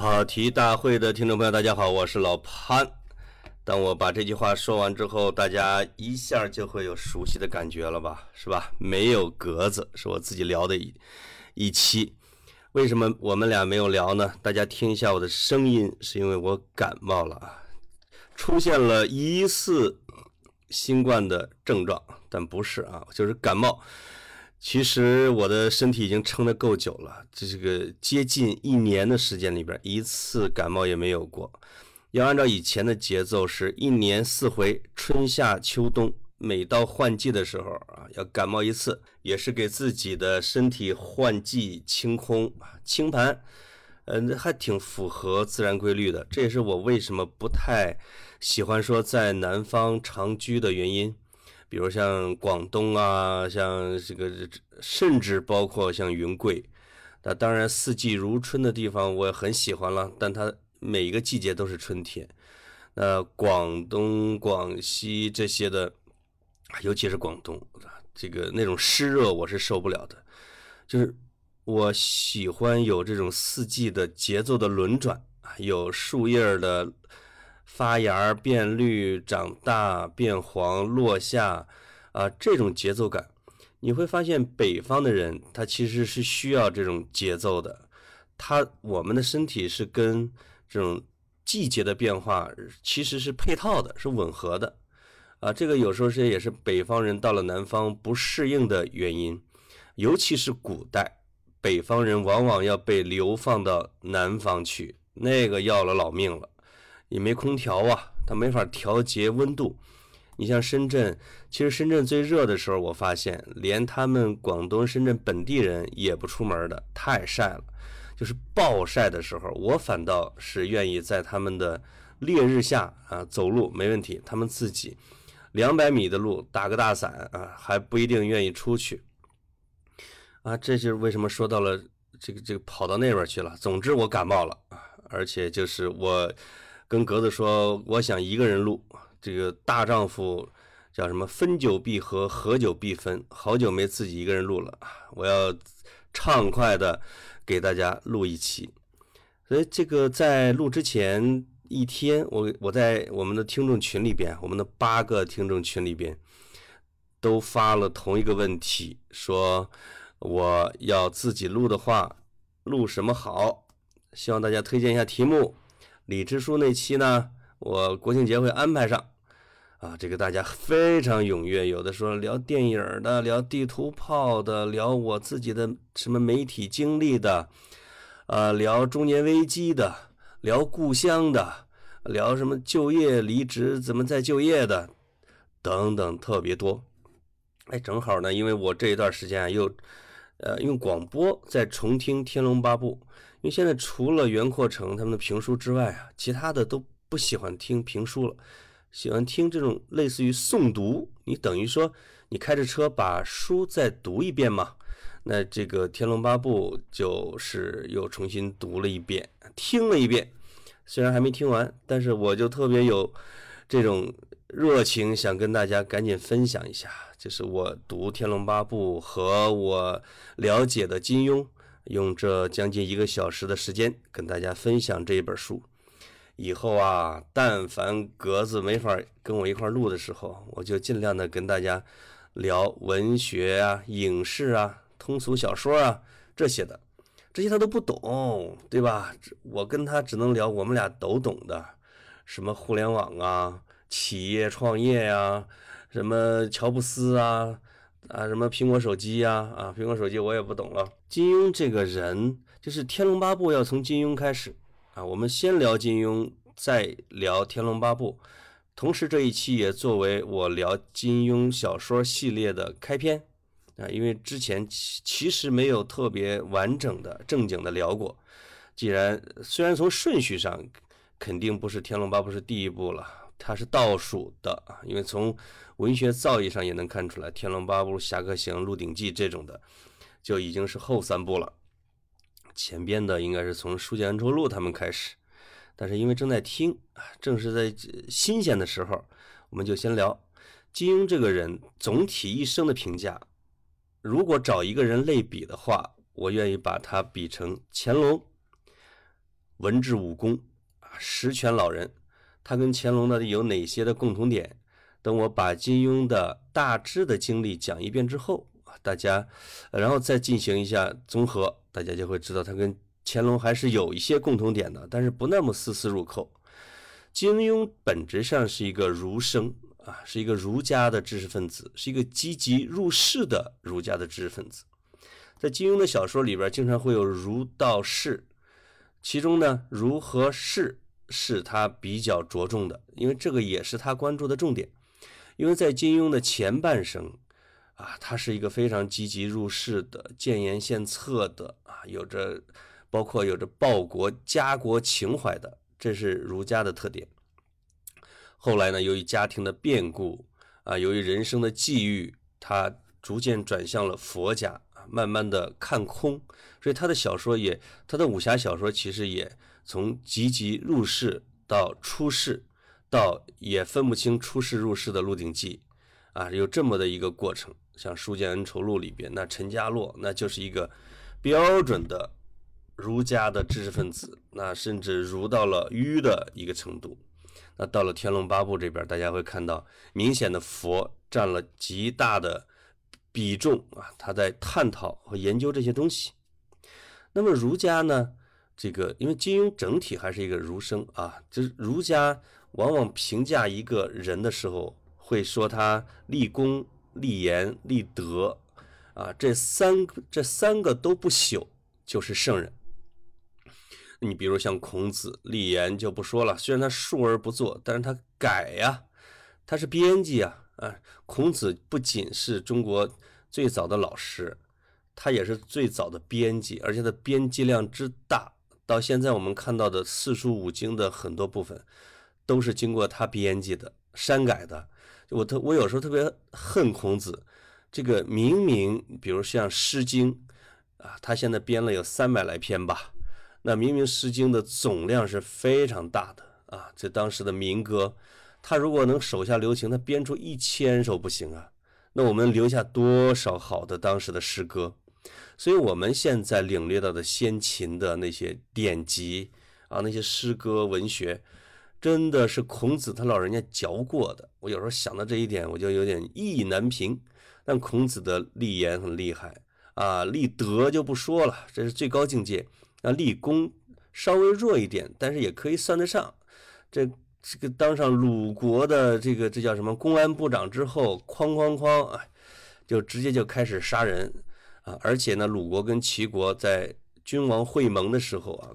跑题大会的听众朋友，大家好，我是老潘。当我把这句话说完之后，大家一下就会有熟悉的感觉了吧？是吧？没有格子是我自己聊的一一期。为什么我们俩没有聊呢？大家听一下我的声音，是因为我感冒了啊，出现了疑似新冠的症状，但不是啊，就是感冒。其实我的身体已经撑得够久了，这是个接近一年的时间里边，一次感冒也没有过。要按照以前的节奏，是一年四回，春夏秋冬，每到换季的时候啊，要感冒一次，也是给自己的身体换季清空清盘，嗯，还挺符合自然规律的。这也是我为什么不太喜欢说在南方长居的原因。比如像广东啊，像这个，甚至包括像云贵，那当然四季如春的地方我也很喜欢了，但它每一个季节都是春天。那广东、广西这些的，尤其是广东，这个那种湿热我是受不了的。就是我喜欢有这种四季的节奏的轮转有树叶的。发芽、变绿、长大、变黄、落下，啊，这种节奏感，你会发现北方的人他其实是需要这种节奏的。他我们的身体是跟这种季节的变化其实是配套的，是吻合的。啊，这个有时候是也是北方人到了南方不适应的原因，尤其是古代，北方人往往要被流放到南方去，那个要了老命了。也没空调啊，它没法调节温度。你像深圳，其实深圳最热的时候，我发现连他们广东深圳本地人也不出门的，太晒了。就是暴晒的时候，我反倒是愿意在他们的烈日下啊走路没问题。他们自己两百米的路打个大伞啊，还不一定愿意出去。啊，这就是为什么说到了这个这个跑到那边去了。总之我感冒了，而且就是我。跟格子说，我想一个人录这个大丈夫叫什么？分久必合，合久必分。好久没自己一个人录了，我要畅快的给大家录一期。所以这个在录之前一天，我我在我们的听众群里边，我们的八个听众群里边都发了同一个问题，说我要自己录的话，录什么好？希望大家推荐一下题目。李支书那期呢，我国庆节会安排上，啊，这个大家非常踊跃，有的说聊电影的，聊地图炮的，聊我自己的什么媒体经历的，啊，聊中年危机的，聊故乡的，聊什么就业离职怎么再就业的，等等特别多。哎，正好呢，因为我这一段时间又。呃，用广播在重听《天龙八部》，因为现在除了袁阔成他们的评书之外啊，其他的都不喜欢听评书了，喜欢听这种类似于诵读。你等于说你开着车把书再读一遍嘛？那这个《天龙八部》就是又重新读了一遍，听了一遍，虽然还没听完，但是我就特别有这种。热情想跟大家赶紧分享一下，就是我读《天龙八部》和我了解的金庸，用这将近一个小时的时间跟大家分享这一本书。以后啊，但凡格子没法跟我一块录的时候，我就尽量的跟大家聊文学啊、影视啊、通俗小说啊这些的，这些他都不懂，对吧？我跟他只能聊我们俩都懂的，什么互联网啊。企业创业呀，什么乔布斯啊，啊，什么苹果手机呀，啊，苹果手机我也不懂了。金庸这个人，就是《天龙八部》要从金庸开始啊，我们先聊金庸，再聊《天龙八部》，同时这一期也作为我聊金庸小说系列的开篇啊，因为之前其其实没有特别完整的正经的聊过。既然虽然从顺序上肯定不是《天龙八部》是第一部了。它是倒数的啊，因为从文学造诣上也能看出来，《天龙八部》《侠客行》《鹿鼎记》这种的就已经是后三部了。前边的应该是从《书剑恩仇录》他们开始，但是因为正在听啊，正是在新鲜的时候，我们就先聊金庸这个人总体一生的评价。如果找一个人类比的话，我愿意把他比成乾隆。文治武功啊，十全老人。他跟乾隆呢有哪些的共同点？等我把金庸的大致的经历讲一遍之后，大家然后再进行一下综合，大家就会知道他跟乾隆还是有一些共同点的，但是不那么丝丝入扣。金庸本质上是一个儒生啊，是一个儒家的知识分子，是一个积极入世的儒家的知识分子。在金庸的小说里边，经常会有儒道释，其中呢，儒和释是他比较着重的，因为这个也是他关注的重点。因为在金庸的前半生，啊，他是一个非常积极入世的、建言献策的啊，有着包括有着报国家国情怀的，这是儒家的特点。后来呢，由于家庭的变故啊，由于人生的际遇，他逐渐转向了佛家。慢慢的看空，所以他的小说也，他的武侠小说其实也从积极入世到出世，到也分不清出世入世的《鹿鼎记》，啊，有这么的一个过程。像《书剑恩仇录》里边，那陈家洛那就是一个标准的儒家的知识分子，那甚至儒到了愚的一个程度。那到了《天龙八部》这边，大家会看到明显的佛占了极大的。比重啊，他在探讨和研究这些东西。那么儒家呢？这个因为金庸整体还是一个儒生啊，就是儒家往往评价一个人的时候，会说他立功、立言、立德啊，这三这三个都不朽，就是圣人。你比如像孔子立言就不说了，虽然他述而不作，但是他改呀，他是编辑啊。啊，孔子不仅是中国最早的老师，他也是最早的编辑，而且他编辑量之大，到现在我们看到的四书五经的很多部分，都是经过他编辑的、删改的。我特我有时候特别恨孔子，这个明明比如像《诗经》啊，他现在编了有三百来篇吧，那明明《诗经》的总量是非常大的啊，这当时的民歌。他如果能手下留情，他编出一千首不行啊？那我们留下多少好的当时的诗歌？所以我们现在领略到的先秦的那些典籍啊，那些诗歌文学，真的是孔子他老人家嚼过的。我有时候想到这一点，我就有点意难平。但孔子的立言很厉害啊，立德就不说了，这是最高境界。那立功稍微弱一点，但是也可以算得上这。这个当上鲁国的这个这叫什么公安部长之后，哐哐哐啊，就直接就开始杀人啊！而且呢，鲁国跟齐国在君王会盟的时候啊，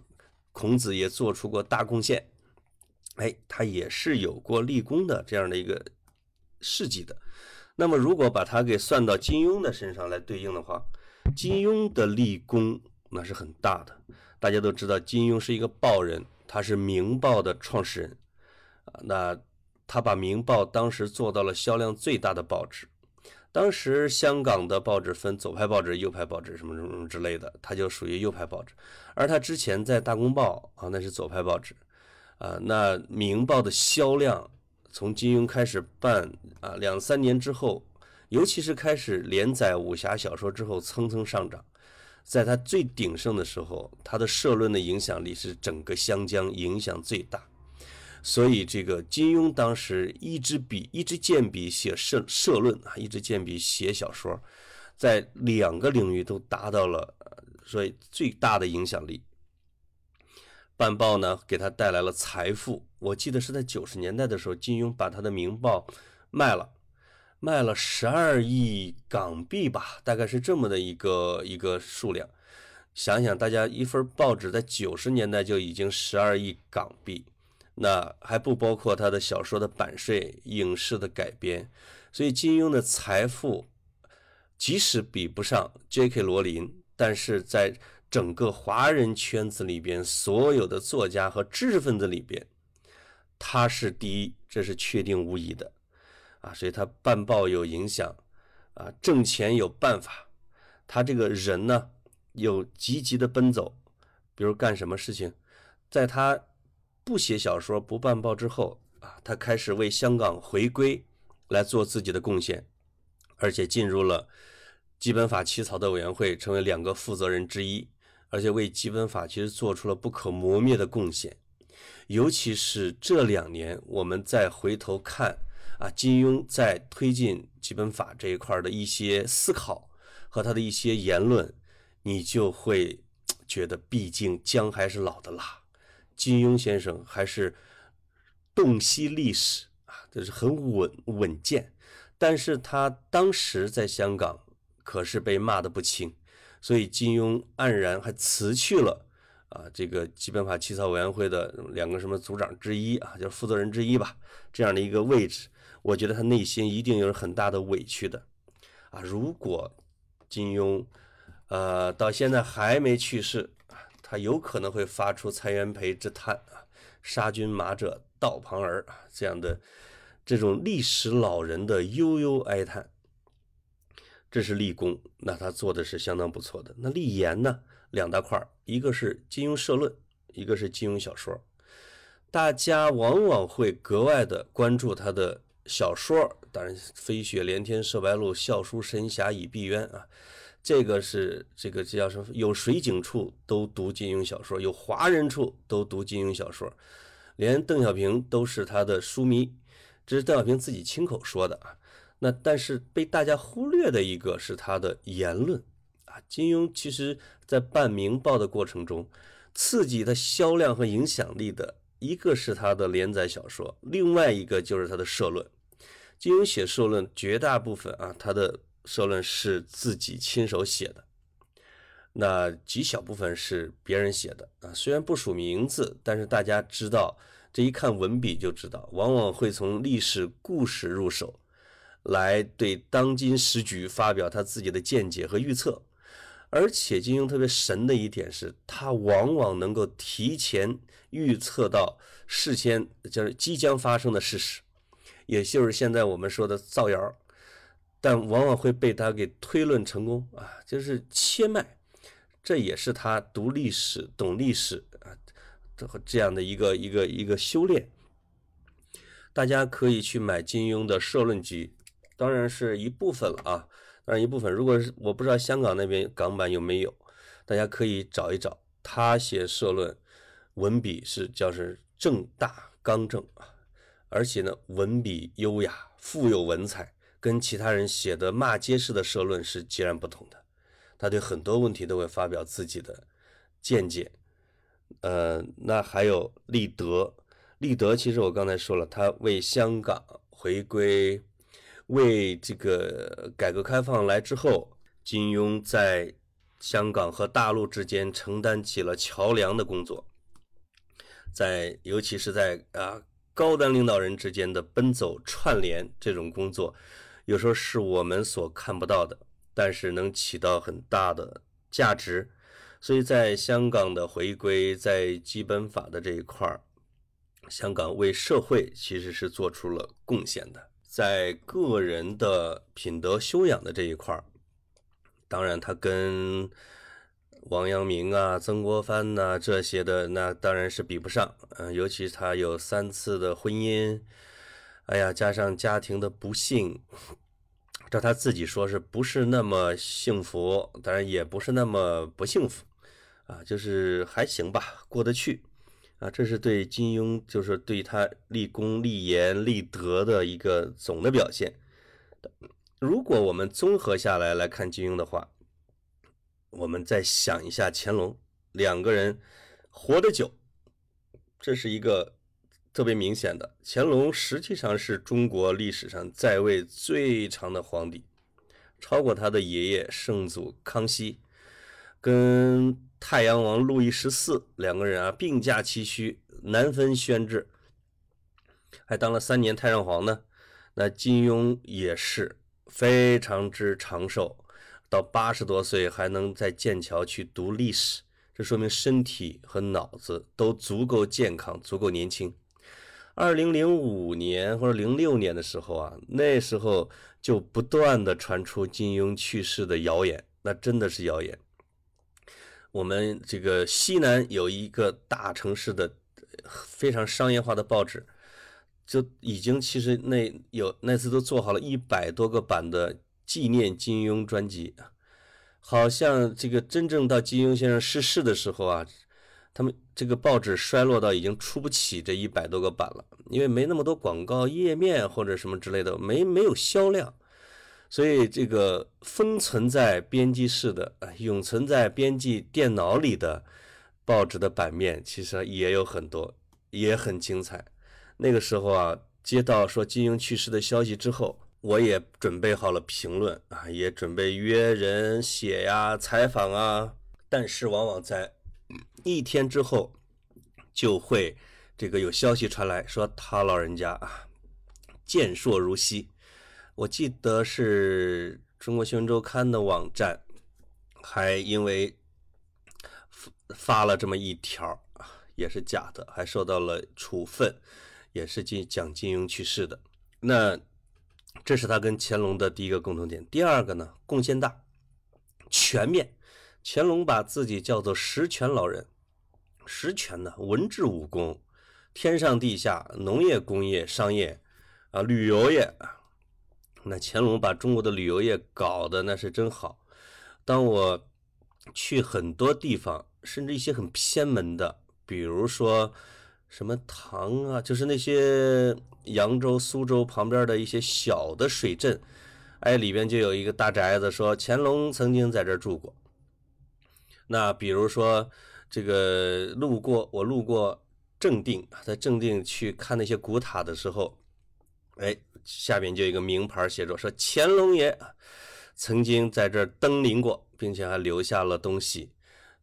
孔子也做出过大贡献，哎，他也是有过立功的这样的一个事迹的。那么，如果把他给算到金庸的身上来对应的话，金庸的立功那是很大的。大家都知道，金庸是一个报人，他是《明报》的创始人。那他把《明报》当时做到了销量最大的报纸。当时香港的报纸分左派报纸、右派报纸什么什么之类的，他就属于右派报纸。而他之前在《大公报》啊，那是左派报纸。啊，那《明报》的销量从金庸开始办啊，两三年之后，尤其是开始连载武侠小说之后，蹭蹭上涨。在他最鼎盛的时候，他的社论的影响力是整个湘江影响最大。所以，这个金庸当时一支笔一支剑笔写社社论啊，一支剑笔写小说，在两个领域都达到了所以最大的影响力。办报呢，给他带来了财富。我记得是在九十年代的时候，金庸把他的《明报》卖了，卖了十二亿港币吧，大概是这么的一个一个数量。想想，大家一份报纸在九十年代就已经十二亿港币。那还不包括他的小说的版税、影视的改编，所以金庸的财富即使比不上 J.K. 罗琳，但是在整个华人圈子里边，所有的作家和知识分子里边，他是第一，这是确定无疑的啊！所以他办报有影响啊，挣钱有办法，他这个人呢有积极的奔走，比如干什么事情，在他。不写小说、不办报之后啊，他开始为香港回归来做自己的贡献，而且进入了基本法起草的委员会，成为两个负责人之一。而且为基本法其实做出了不可磨灭的贡献。尤其是这两年，我们再回头看啊，金庸在推进基本法这一块的一些思考和他的一些言论，你就会 觉得，毕竟姜还是老的辣，金庸先生还是洞悉历史啊，这是很稳稳健。但是他当时在香港可是被骂的不轻，所以金庸黯然还辞去了。啊，这个基本法起草委员会的两个什么组长之一啊，就是负责人之一吧，这样的一个位置，我觉得他内心一定有很大的委屈的。啊，如果金庸，呃，到现在还没去世，他有可能会发出蔡元培之叹啊，杀君马者道旁儿这样的这种历史老人的悠悠哀叹。这是立功，那他做的是相当不错的。那立言呢？两大块一个是金庸社论，一个是金庸小说。大家往往会格外的关注他的小说，当然“飞雪连天射白鹿，笑书神侠倚碧鸳”啊，这个是这个这叫什么？有水井处都读金庸小说，有华人处都读金庸小说，连邓小平都是他的书迷，这是邓小平自己亲口说的啊。那但是被大家忽略的一个是他的言论啊。金庸其实，在办《明报》的过程中，刺激他销量和影响力的一个是他的连载小说，另外一个就是他的社论。金庸写社论，绝大部分啊，他的社论是自己亲手写的，那极小部分是别人写的啊。虽然不署名字，但是大家知道，这一看文笔就知道，往往会从历史故事入手，来对当今时局发表他自己的见解和预测。而且金庸特别神的一点是，他往往能够提前预测到事先就是即将发生的事实，也就是现在我们说的造谣，但往往会被他给推论成功啊，就是切脉，这也是他读历史、懂历史啊，这样的一个一个一个修炼。大家可以去买金庸的社论集，当然是一部分了啊。当然一部分，如果是我不知道香港那边港版有没有，大家可以找一找。他写社论，文笔是叫是正大刚正啊，而且呢文笔优雅，富有文采，跟其他人写的骂街式的社论是截然不同的。他对很多问题都会发表自己的见解。呃，那还有立德，立德其实我刚才说了，他为香港回归。为这个改革开放来之后，金庸在香港和大陆之间承担起了桥梁的工作，在尤其是在啊高端领导人之间的奔走串联这种工作，有时候是我们所看不到的，但是能起到很大的价值。所以在香港的回归，在基本法的这一块儿，香港为社会其实是做出了贡献的。在个人的品德修养的这一块儿，当然他跟王阳明啊、曾国藩呐这些的那当然是比不上。嗯，尤其他有三次的婚姻，哎呀，加上家庭的不幸，照他自己说是不是那么幸福？当然也不是那么不幸福，啊，就是还行吧，过得去。啊，这是对金庸，就是对他立功、立言、立德的一个总的表现。如果我们综合下来来看金庸的话，我们再想一下乾隆，两个人活得久，这是一个特别明显的。乾隆实际上是中国历史上在位最长的皇帝，超过他的爷爷圣祖康熙，跟。太阳王路易十四两个人啊并驾齐驱，难分轩轾，还当了三年太上皇呢。那金庸也是非常之长寿，到八十多岁还能在剑桥去读历史，这说明身体和脑子都足够健康，足够年轻。二零零五年或者零六年的时候啊，那时候就不断的传出金庸去世的谣言，那真的是谣言。我们这个西南有一个大城市的非常商业化的报纸，就已经其实那有那次都做好了一百多个版的纪念金庸专辑。好像这个真正到金庸先生逝世的时候啊，他们这个报纸衰落到已经出不起这一百多个版了，因为没那么多广告页面或者什么之类的，没没有销量，所以这个封存在编辑室的、永存在编辑电脑里的报纸的版面，其实也有很多，也很精彩。那个时候啊，接到说金庸去世的消息之后。我也准备好了评论啊，也准备约人写呀、采访啊，但是往往在一天之后就会这个有消息传来说他老人家啊健硕如昔。我记得是中国新闻周刊的网站还因为发了这么一条也是假的，还受到了处分，也是金讲金庸去世的那。这是他跟乾隆的第一个共同点。第二个呢，贡献大、全面。乾隆把自己叫做十全老人，十全呢，文治武功、天上地下、农业、工业、商业啊、旅游业那乾隆把中国的旅游业搞得那是真好。当我去很多地方，甚至一些很偏门的，比如说。什么唐啊，就是那些扬州、苏州旁边的一些小的水镇，哎，里边就有一个大宅子，说乾隆曾经在这住过。那比如说这个路过，我路过正定，在正定去看那些古塔的时候，哎，下边就一个名牌写着说乾隆爷曾经在这儿登临过，并且还留下了东西。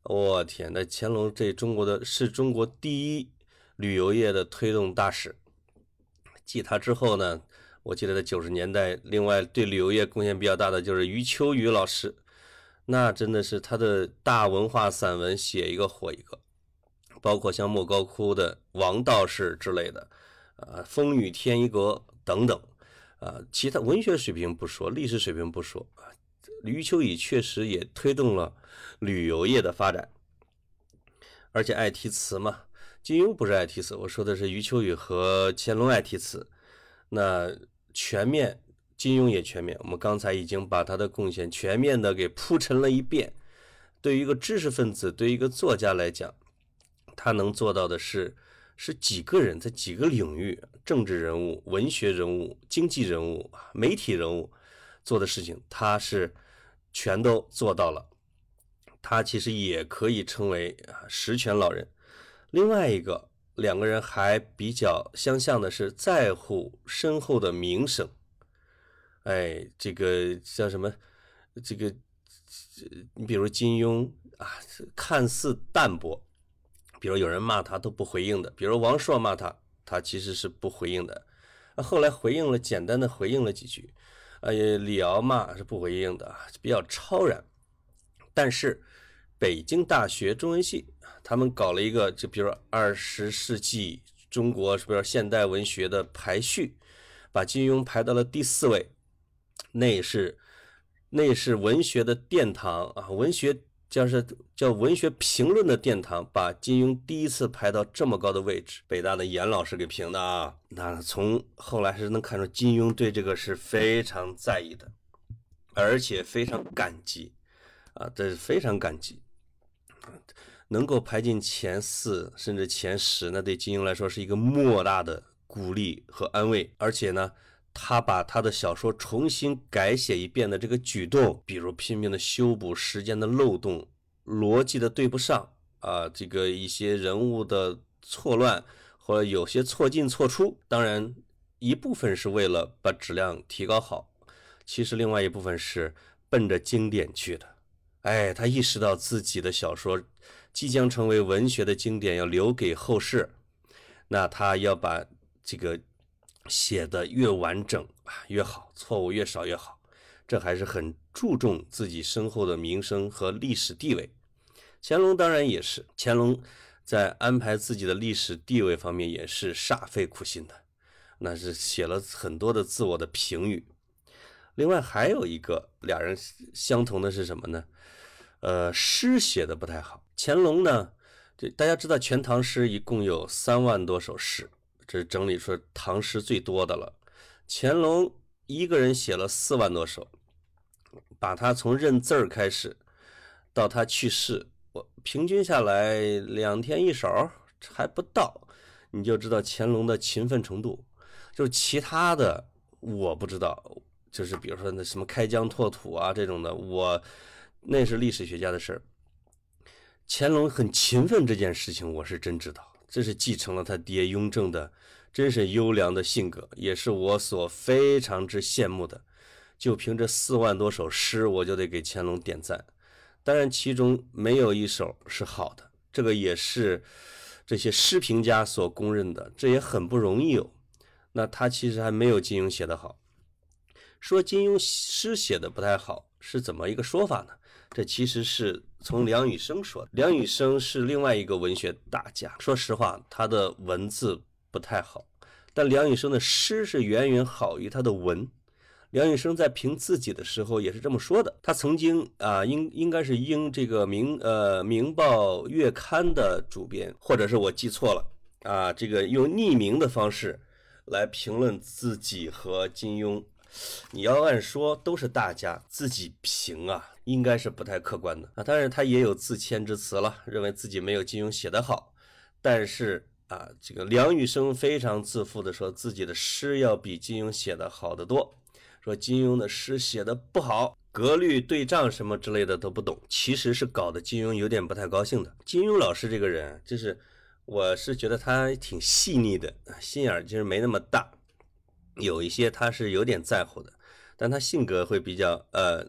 我天，那乾隆这中国的是中国第一。旅游业的推动大使，继他之后呢，我记得在九十年代，另外对旅游业贡献比较大的就是余秋雨老师，那真的是他的大文化散文写一个火一个，包括像莫高窟的王道士之类的，啊，风雨天一阁等等，啊，其他文学水平不说，历史水平不说啊，余秋雨确实也推动了旅游业的发展，而且爱题词嘛。金庸不是爱题词，我说的是余秋雨和乾隆爱题词。那全面，金庸也全面。我们刚才已经把他的贡献全面的给铺陈了一遍。对于一个知识分子，对于一个作家来讲，他能做到的是，是几个人在几个领域，政治人物、文学人物、经济人物、媒体人物做的事情，他是全都做到了。他其实也可以称为啊十全老人。另外一个，两个人还比较相像的是在乎身后的名声。哎，这个叫什么？这个，你比如金庸啊，看似淡薄，比如有人骂他都不回应的，比如王朔骂他，他其实是不回应的。后来回应了，简单的回应了几句。哎，李敖骂是不回应的，比较超然。但是。北京大学中文系，他们搞了一个，就比如二十世纪中国是不是现代文学的排序，把金庸排到了第四位，那是那是文学的殿堂啊，文学叫是叫文学评论的殿堂，把金庸第一次排到这么高的位置，北大的严老师给评的啊，那从后来是能看出金庸对这个是非常在意的，而且非常感激啊，这是非常感激。能够排进前四甚至前十，那对金庸来说是一个莫大的鼓励和安慰。而且呢，他把他的小说重新改写一遍的这个举动，比如拼命的修补时间的漏洞、逻辑的对不上啊，这个一些人物的错乱或者有些错进错出，当然一部分是为了把质量提高好，其实另外一部分是奔着经典去的。哎，他意识到自己的小说即将成为文学的经典，要留给后世。那他要把这个写的越完整啊越好，错误越少越好。这还是很注重自己身后的名声和历史地位。乾隆当然也是，乾隆在安排自己的历史地位方面也是煞费苦心的，那是写了很多的自我的评语。另外还有一个俩人相同的是什么呢？呃，诗写的不太好。乾隆呢，这大家知道，《全唐诗》一共有三万多首诗，这整理出唐诗最多的了。乾隆一个人写了四万多首，把他从认字儿开始，到他去世，我平均下来两天一首还不到，你就知道乾隆的勤奋程度。就是其他的我不知道，就是比如说那什么开疆拓土啊这种的，我那是历史学家的事儿。乾隆很勤奋这件事情，我是真知道，这是继承了他爹雍正的，真是优良的性格，也是我所非常之羡慕的。就凭这四万多首诗，我就得给乾隆点赞。当然，其中没有一首是好的，这个也是这些诗评家所公认的，这也很不容易哦。那他其实还没有金庸写的好。说金庸诗写的不太好，是怎么一个说法呢？这其实是从梁羽生说。梁羽生是另外一个文学大家，说实话，他的文字不太好，但梁羽生的诗是远远好于他的文。梁羽生在评自己的时候也是这么说的。他曾经啊，应应该是应这个明呃《明报月刊》的主编，或者是我记错了啊，这个用匿名的方式来评论自己和金庸。你要按说都是大家自己评啊，应该是不太客观的啊。当然他也有自谦之词了，认为自己没有金庸写得好。但是啊，这个梁羽生非常自负的说自己的诗要比金庸写的好得多。说金庸的诗写的不好，格律对仗什么之类的都不懂，其实是搞得金庸有点不太高兴的。金庸老师这个人，就是我是觉得他挺细腻的，心眼儿其实没那么大，有一些他是有点在乎的，但他性格会比较呃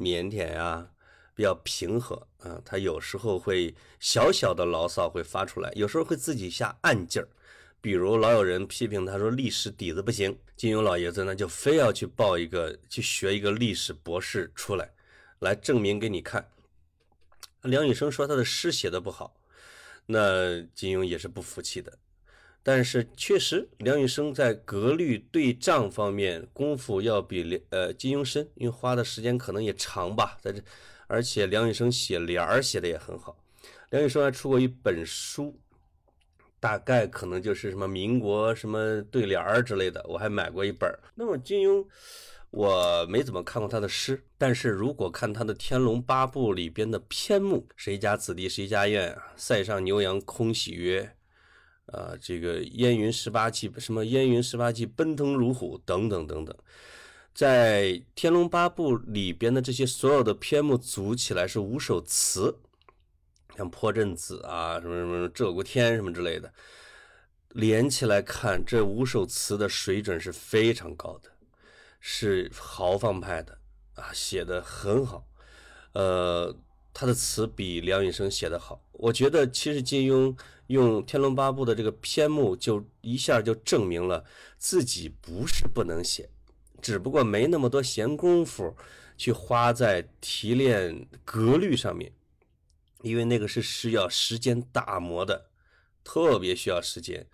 腼腆呀，比较平和啊，他有时候会小小的牢骚会发出来，有时候会自己下暗劲儿。比如老有人批评他说历史底子不行，金庸老爷子呢就非要去报一个去学一个历史博士出来，来证明给你看。梁羽生说他的诗写的不好，那金庸也是不服气的。但是确实梁羽生在格律对仗方面功夫要比呃金庸深，因为花的时间可能也长吧，在这，而且梁羽生写联儿写的也很好。梁羽生还出过一本书。大概可能就是什么民国什么对联儿之类的，我还买过一本。那么金庸，我没怎么看过他的诗，但是如果看他的《天龙八部》里边的篇目，谁家子弟谁家院啊？塞上牛羊空喜约，啊，这个烟云十八骑什么烟云十八骑奔腾如虎等等等等，在《天龙八部》里边的这些所有的篇目组起来是五首词。像破阵子啊，什么什么鹧鸪天什么之类的，连起来看，这五首词的水准是非常高的，是豪放派的啊，写的很好。呃，他的词比梁羽生写的好。我觉得其实金庸用《天龙八部》的这个篇目，就一下就证明了自己不是不能写，只不过没那么多闲工夫去花在提炼格律上面。因为那个是需要时间打磨的，特别需要时间。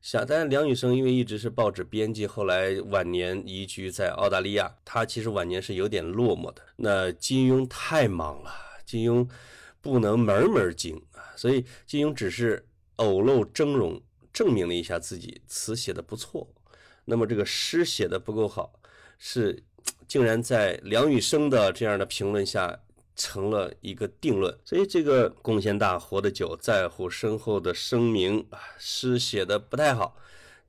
想，但梁羽生因为一直是报纸编辑，后来晚年移居在澳大利亚，他其实晚年是有点落寞的。那金庸太忙了，金庸不能门门精啊，所以金庸只是偶露峥嵘，证明了一下自己词写的不错。那么这个诗写的不够好，是竟然在梁羽生的这样的评论下。成了一个定论，所以这个贡献大、活得久、在乎身后的声名，诗写的不太好。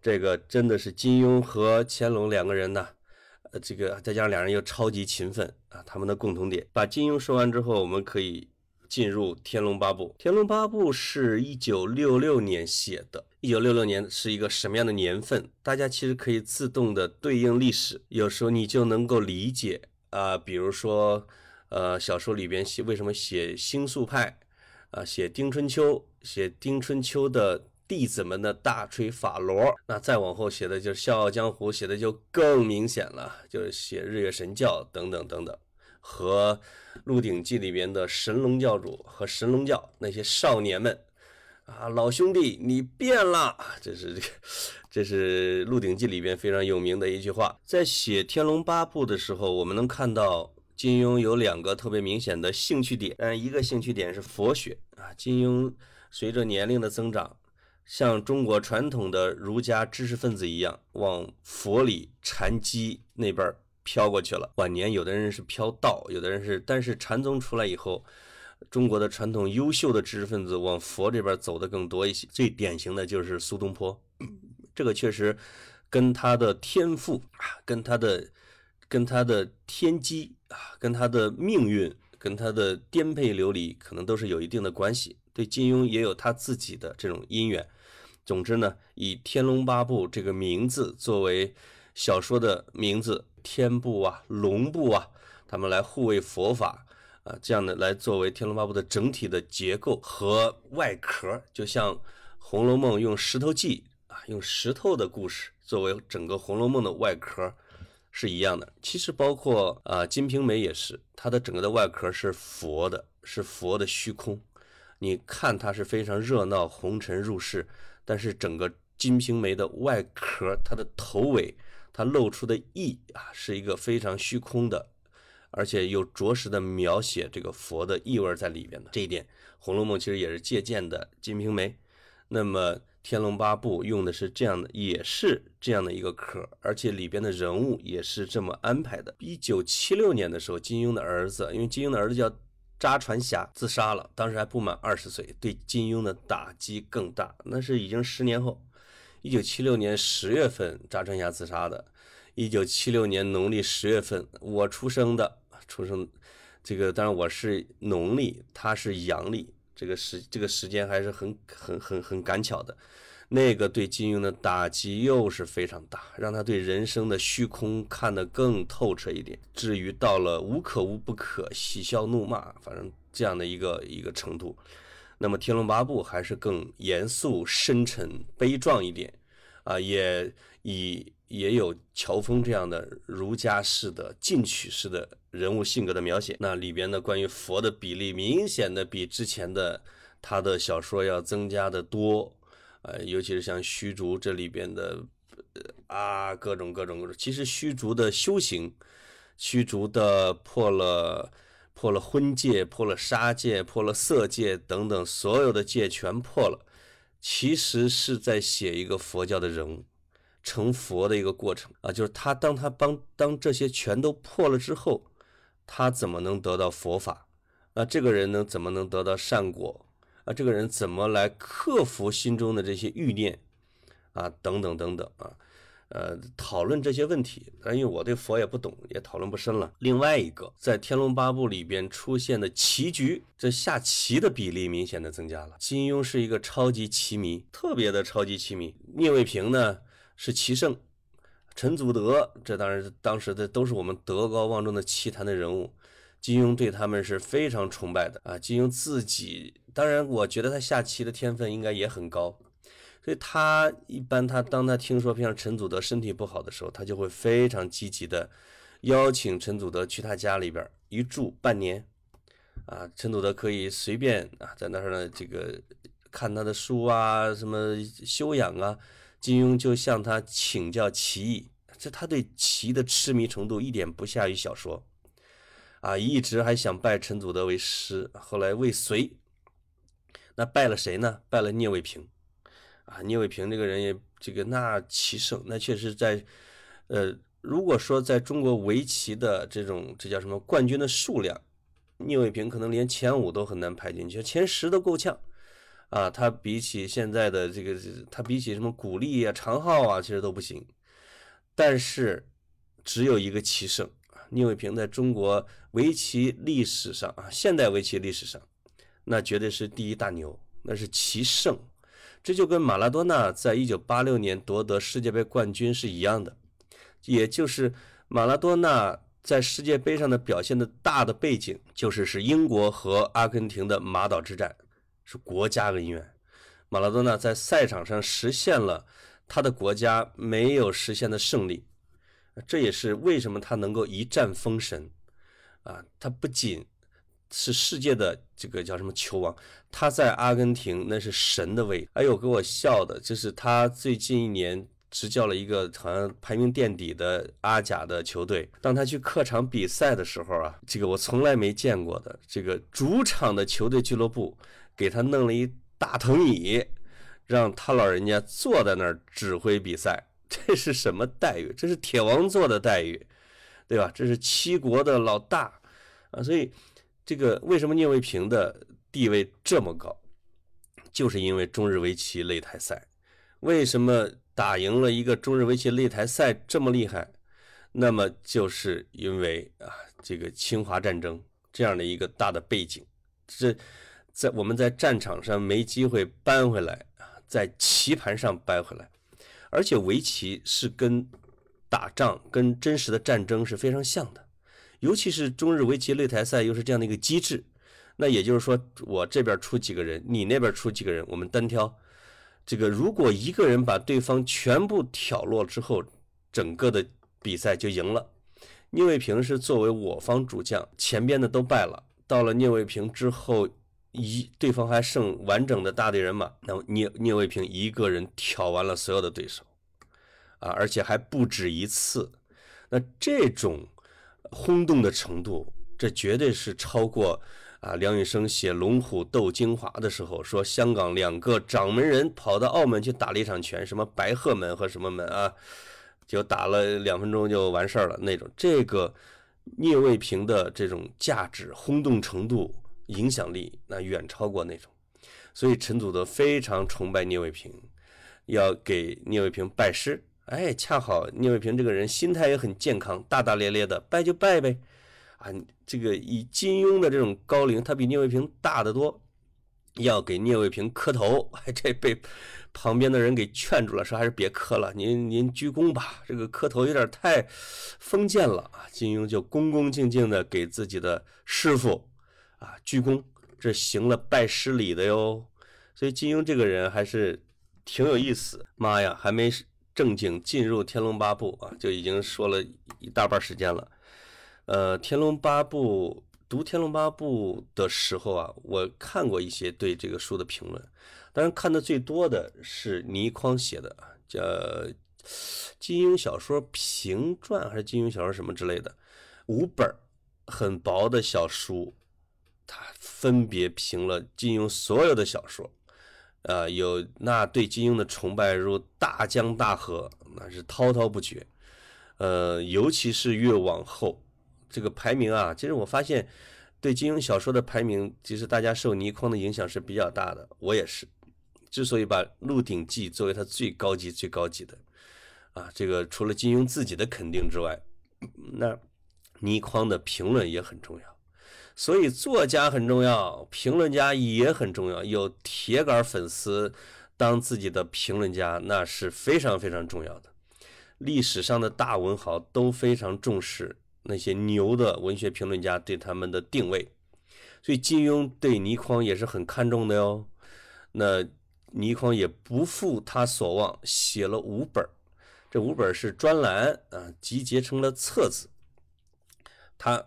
这个真的是金庸和乾隆两个人呢，呃，这个再加上两人又超级勤奋啊，他们的共同点。把金庸说完之后，我们可以进入《天龙八部》。《天龙八部》是一九六六年写的，一九六六年是一个什么样的年份？大家其实可以自动的对应历史，有时候你就能够理解啊，比如说。呃，小说里边写为什么写星宿派，啊，写丁春秋，写丁春秋的弟子们的大锤法螺，那再往后写的就是《笑傲江湖》，写的就更明显了，就是写日月神教等等等等，和《鹿鼎记》里边的神龙教主和神龙教那些少年们，啊，老兄弟你变了，这是这，这是《鹿鼎记》里边非常有名的一句话。在写《天龙八部》的时候，我们能看到。金庸有两个特别明显的兴趣点，嗯，一个兴趣点是佛学啊。金庸随着年龄的增长，像中国传统的儒家知识分子一样，往佛理禅机那边飘过去了。晚年有的人是飘道，有的人是，但是禅宗出来以后，中国的传统优秀的知识分子往佛这边走的更多一些。最典型的就是苏东坡，这个确实跟他的天赋啊，跟他的跟他的天机啊，跟他的命运，跟他的颠沛流离，可能都是有一定的关系。对金庸也有他自己的这种因缘。总之呢，以《天龙八部》这个名字作为小说的名字，天部啊、龙部啊，他们来护卫佛法啊，这样的来作为《天龙八部》的整体的结构和外壳，就像《红楼梦》用石头记啊，用石头的故事作为整个《红楼梦》的外壳是一样的。其实包括啊，《金瓶梅》也是，它的整个的外壳是佛的，是佛的虚空。你看它是非常热闹，红尘入世。但是整个《金瓶梅》的外壳，它的头尾，它露出的意啊，是一个非常虚空的，而且有着实的描写这个佛的意味在里边的。这一点，《红楼梦》其实也是借鉴的《金瓶梅》。那么，《天龙八部》用的是这样的，也是这样的一个壳，而且里边的人物也是这么安排的。一九七六年的时候，金庸的儿子，因为金庸的儿子叫。查传霞自杀了，当时还不满二十岁，对金庸的打击更大。那是已经十年后，一九七六年十月份，查传霞自杀的。一九七六年农历十月份，我出生的，出生，这个当然我是农历，他是阳历，这个时这个时间还是很很很很赶巧的。那个对金庸的打击又是非常大，让他对人生的虚空看得更透彻一点。至于到了无可无不可，喜笑怒骂，反正这样的一个一个程度，那么《天龙八部》还是更严肃、深沉、悲壮一点啊，也以也有乔峰这样的儒家式的进取式的人物性格的描写。那里边的关于佛的比例，明显的比之前的他的小说要增加的多。呃，尤其是像虚竹这里边的啊，各种各种各种，其实虚竹的修行，虚竹的破了破了婚戒，破了杀戒，破了色戒等等，所有的戒全破了，其实是在写一个佛教的人物成佛的一个过程啊，就是他当他帮当这些全都破了之后，他怎么能得到佛法？那这个人呢，怎么能得到善果？啊，这个人怎么来克服心中的这些欲念啊？等等等等啊，呃，讨论这些问题。但因为我对佛也不懂，也讨论不深了。另外一个，在《天龙八部》里边出现的棋局，这下棋的比例明显的增加了。金庸是一个超级棋迷，特别的超级棋迷。聂卫平呢是棋圣，陈祖德这当然是当时的都是我们德高望重的棋坛的人物。金庸对他们是非常崇拜的啊！金庸自己，当然，我觉得他下棋的天分应该也很高，所以他一般他当他听说像陈祖德身体不好的时候，他就会非常积极的邀请陈祖德去他家里边一住半年啊。陈祖德可以随便啊在那儿呢，这个看他的书啊，什么修养啊，金庸就向他请教棋艺，这他对棋的痴迷程度一点不下于小说。啊，一直还想拜陈祖德为师，后来未遂。那拜了谁呢？拜了聂卫平。啊，聂卫平这个人也这个那棋圣，那确实在，呃，如果说在中国围棋的这种这叫什么冠军的数量，聂卫平可能连前五都很难排进去，前十都够呛。啊，他比起现在的这个，他比起什么古力啊、长浩啊，其实都不行。但是只有一个棋圣。聂卫平在中国围棋历史上啊，现代围棋历史上，那绝对是第一大牛，那是棋圣。这就跟马拉多纳在一九八六年夺得世界杯冠军是一样的，也就是马拉多纳在世界杯上的表现的大的背景，就是是英国和阿根廷的马岛之战，是国家恩怨。马拉多纳在赛场上实现了他的国家没有实现的胜利。这也是为什么他能够一战封神，啊，他不仅是世界的这个叫什么球王，他在阿根廷那是神的位。哎呦，给我笑的，就是他最近一年执教了一个好像排名垫底的阿甲的球队。当他去客场比赛的时候啊，这个我从来没见过的，这个主场的球队俱乐部给他弄了一大藤椅，让他老人家坐在那儿指挥比赛。这是什么待遇？这是铁王座的待遇，对吧？这是七国的老大啊，所以这个为什么聂卫平的地位这么高？就是因为中日围棋擂台赛。为什么打赢了一个中日围棋擂台赛这么厉害？那么就是因为啊，这个侵华战争这样的一个大的背景，这在我们在战场上没机会扳回来啊，在棋盘上掰回来，而且围棋是跟打仗、跟真实的战争是非常像的，尤其是中日围棋擂台赛又是这样的一个机制，那也就是说，我这边出几个人，你那边出几个人，我们单挑，这个如果一个人把对方全部挑落之后，整个的。比赛就赢了。聂卫平是作为我方主将，前边的都败了。到了聂卫平之后，一对方还剩完整的大队人马，那聂聂卫平一个人挑完了所有的对手，啊，而且还不止一次。那这种轰动的程度，这绝对是超过啊梁羽生写《龙虎斗精华》的时候说香港两个掌门人跑到澳门去打了一场拳，什么白鹤门和什么门啊。就打了两分钟就完事儿了那种，这个聂卫平的这种价值、轰动程度、影响力，那远超过那种。所以陈祖德非常崇拜聂卫平，要给聂卫平拜师。哎，恰好聂卫平这个人心态也很健康，大大咧咧的，拜就拜呗。啊，这个以金庸的这种高龄，他比聂卫平大得多。要给聂卫平磕头，这被旁边的人给劝住了，说还是别磕了，您您鞠躬吧，这个磕头有点太封建了啊。金庸就恭恭敬敬的给自己的师傅啊鞠躬，这行了拜师礼的哟。所以金庸这个人还是挺有意思。妈呀，还没正经进入《天龙八部》啊，就已经说了一大半时间了。呃，《天龙八部》。读《天龙八部》的时候啊，我看过一些对这个书的评论，当然看的最多的是倪匡写的叫《金庸小说评传》还是《金庸小说什么之类的五本很薄的小书，他分别评了金庸所有的小说，啊，有那对金庸的崇拜如大江大河，那是滔滔不绝，呃，尤其是越往后。这个排名啊，其实我发现，对金庸小说的排名，其实大家受倪匡的影响是比较大的。我也是，之所以把《鹿鼎记》作为他最高级、最高级的，啊，这个除了金庸自己的肯定之外，那倪匡的评论也很重要。所以作家很重要，评论家也很重要。有铁杆粉丝当自己的评论家，那是非常非常重要的。历史上的大文豪都非常重视。那些牛的文学评论家对他们的定位，所以金庸对倪匡也是很看重的哟。那倪匡也不负他所望，写了五本这五本是专栏啊，集结成了册子。他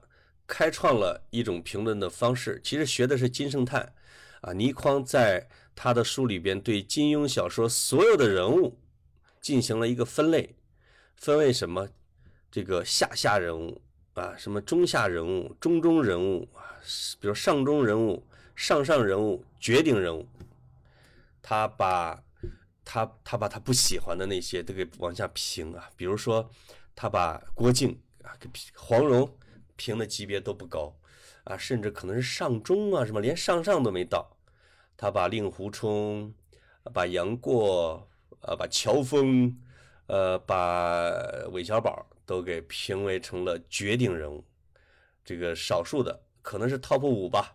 开创了一种评论的方式，其实学的是金圣叹啊。倪匡在他的书里边对金庸小说所有的人物进行了一个分类，分为什么？这个下下人物啊，什么中下人物、中中人物啊，比如上中人物、上上人物、绝顶人物，他把他他把他不喜欢的那些都给往下评啊。比如说，他把郭靖啊、黄蓉评的级别都不高啊，甚至可能是上中啊，什么连上上都没到。他把令狐冲、把杨过、呃，把乔峰、呃，把韦小宝。都给评为成了绝顶人物，这个少数的可能是 top 五吧。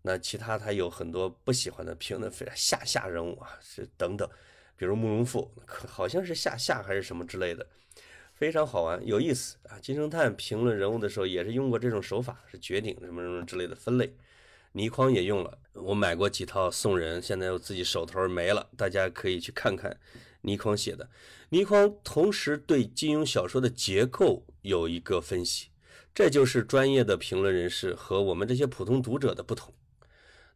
那其他他有很多不喜欢的，评的非常下下人物啊，是等等，比如慕容复，可好像是下下还是什么之类的，非常好玩有意思啊。金圣叹评论人物的时候也是用过这种手法，是绝顶什么什么之类的分类。倪匡也用了，我买过几套送人，现在我自己手头没了，大家可以去看看。倪匡写的，倪匡同时对金庸小说的结构有一个分析，这就是专业的评论人士和我们这些普通读者的不同。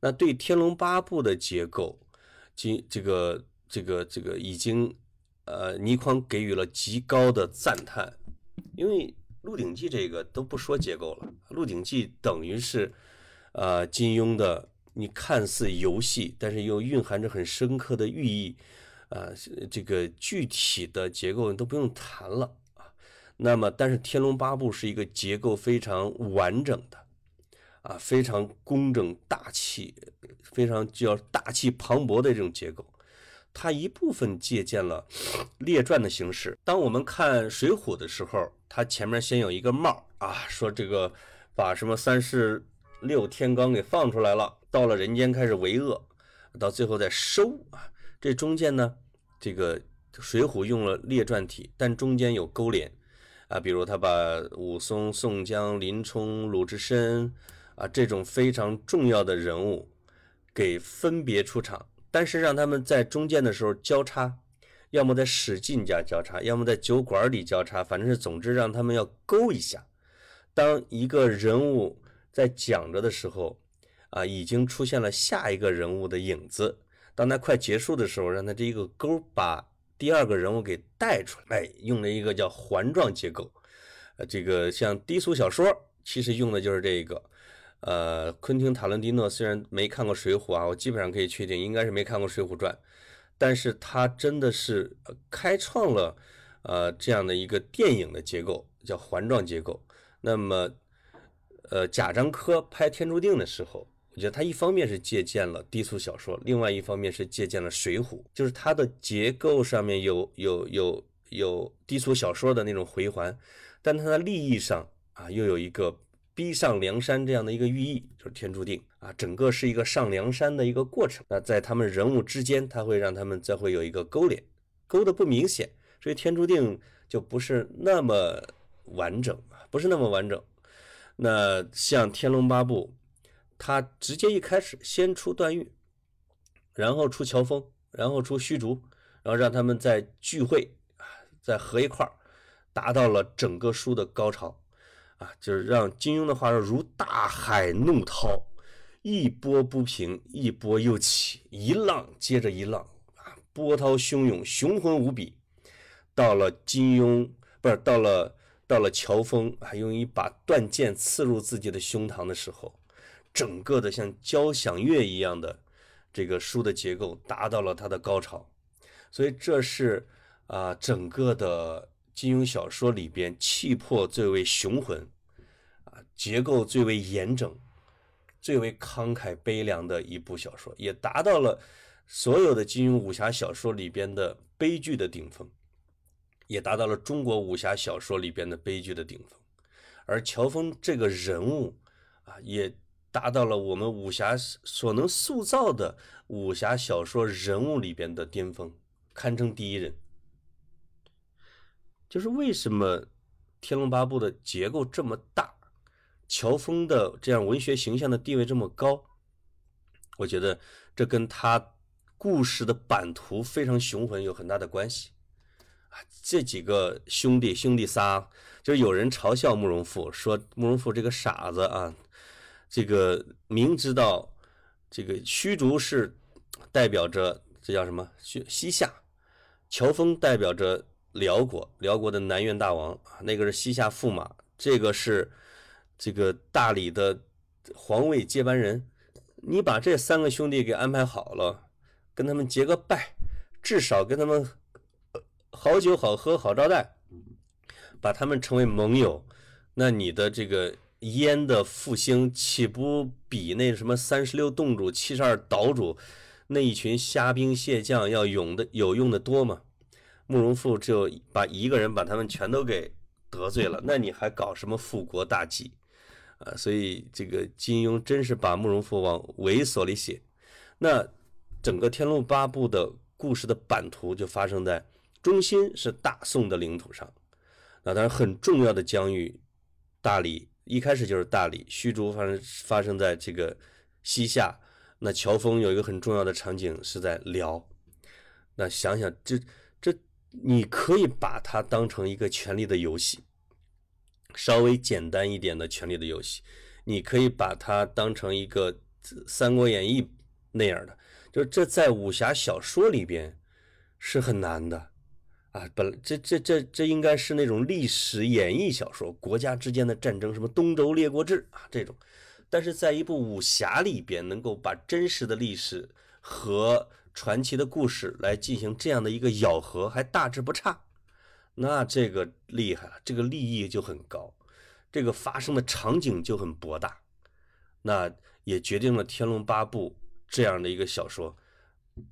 那对《天龙八部》的结构，金这个这个这个已经，呃，倪匡给予了极高的赞叹，因为《鹿鼎记》这个都不说结构了，《鹿鼎记》等于是，呃，金庸的，你看似游戏，但是又蕴含着很深刻的寓意。啊，这个具体的结构你都不用谈了啊。那么，但是《天龙八部》是一个结构非常完整的啊，非常工整大气，非常叫大气磅礴的这种结构。它一部分借鉴了列传的形式。当我们看《水浒》的时候，它前面先有一个帽啊，说这个把什么三十六天罡给放出来了，到了人间开始为恶，到最后再收啊。这中间呢，这个《水浒》用了列传体，但中间有勾连啊，比如他把武松、宋江、林冲、鲁智深啊这种非常重要的人物给分别出场。但是让他们在中间的时候交叉，要么在使劲加交叉，要么在酒馆里交叉，反正是总之让他们要勾一下。当一个人物在讲着的时候，啊，已经出现了下一个人物的影子。当他快结束的时候，让他这一个勾把第二个人物给带出来，哎，用了一个叫环状结构。呃，这个像低俗小说，其实用的就是这一个。呃，昆汀·塔伦蒂诺虽然没看过《水浒》啊，我基本上可以确定应该是没看过《水浒传》，但是他真的是开创了呃这样的一个电影的结构，叫环状结构。那么，呃，贾樟柯拍《天注定》的时候，我觉得他一方面是借鉴了低俗小说，另外一方面是借鉴了《水浒》，就是它的结构上面有有有有低俗小说的那种回环，但它的立意上啊又有一个。逼上梁山这样的一个寓意，就是天注定啊，整个是一个上梁山的一个过程。那在他们人物之间，他会让他们再会有一个勾连，勾的不明显，所以天注定就不是那么完整，不是那么完整。那像《天龙八部》，他直接一开始先出段誉，然后出乔峰，然后出虚竹，然后让他们再聚会啊，在合一块儿，达到了整个书的高潮。啊，就是让金庸的话说，如大海怒涛，一波不平，一波又起，一浪接着一浪啊，波涛汹涌，雄浑无比。到了金庸，不是到了到了乔峰还，用一把断剑刺入自己的胸膛的时候，整个的像交响乐一样的这个书的结构达到了它的高潮。所以这是啊，整个的。金庸小说里边气魄最为雄浑，啊，结构最为严整，最为慷慨悲凉的一部小说，也达到了所有的金庸武侠小说里边的悲剧的顶峰，也达到了中国武侠小说里边的悲剧的顶峰。而乔峰这个人物啊，也达到了我们武侠所能塑造的武侠小说人物里边的巅峰，堪称第一人。就是为什么《天龙八部》的结构这么大，乔峰的这样文学形象的地位这么高？我觉得这跟他故事的版图非常雄浑有很大的关系啊。这几个兄弟兄弟仨，就有人嘲笑慕容复，说慕容复这个傻子啊，这个明知道这个虚竹是代表着这叫什么西西夏，乔峰代表着。辽国，辽国的南院大王，那个是西夏驸马，这个是这个大理的皇位接班人。你把这三个兄弟给安排好了，跟他们结个拜，至少跟他们好酒好喝好招待，把他们成为盟友，那你的这个燕的复兴岂不比那什么三十六洞主、七十二岛主那一群虾兵蟹将要勇的有用的多吗？慕容复就把一个人把他们全都给得罪了，那你还搞什么复国大计啊？所以这个金庸真是把慕容复往猥琐里写。那整个《天龙八部》的故事的版图就发生在中心是大宋的领土上。那当然很重要的疆域，大理一开始就是大理，虚竹发生发生在这个西夏。那乔峰有一个很重要的场景是在辽。那想想这。你可以把它当成一个权力的游戏，稍微简单一点的权力的游戏。你可以把它当成一个《三国演义》那样的，就这在武侠小说里边是很难的啊。本来这这这这应该是那种历史演义小说，国家之间的战争，什么东周列国志啊这种。但是在一部武侠里边，能够把真实的历史和传奇的故事来进行这样的一个咬合，还大致不差，那这个厉害了，这个利益就很高，这个发生的场景就很博大，那也决定了《天龙八部》这样的一个小说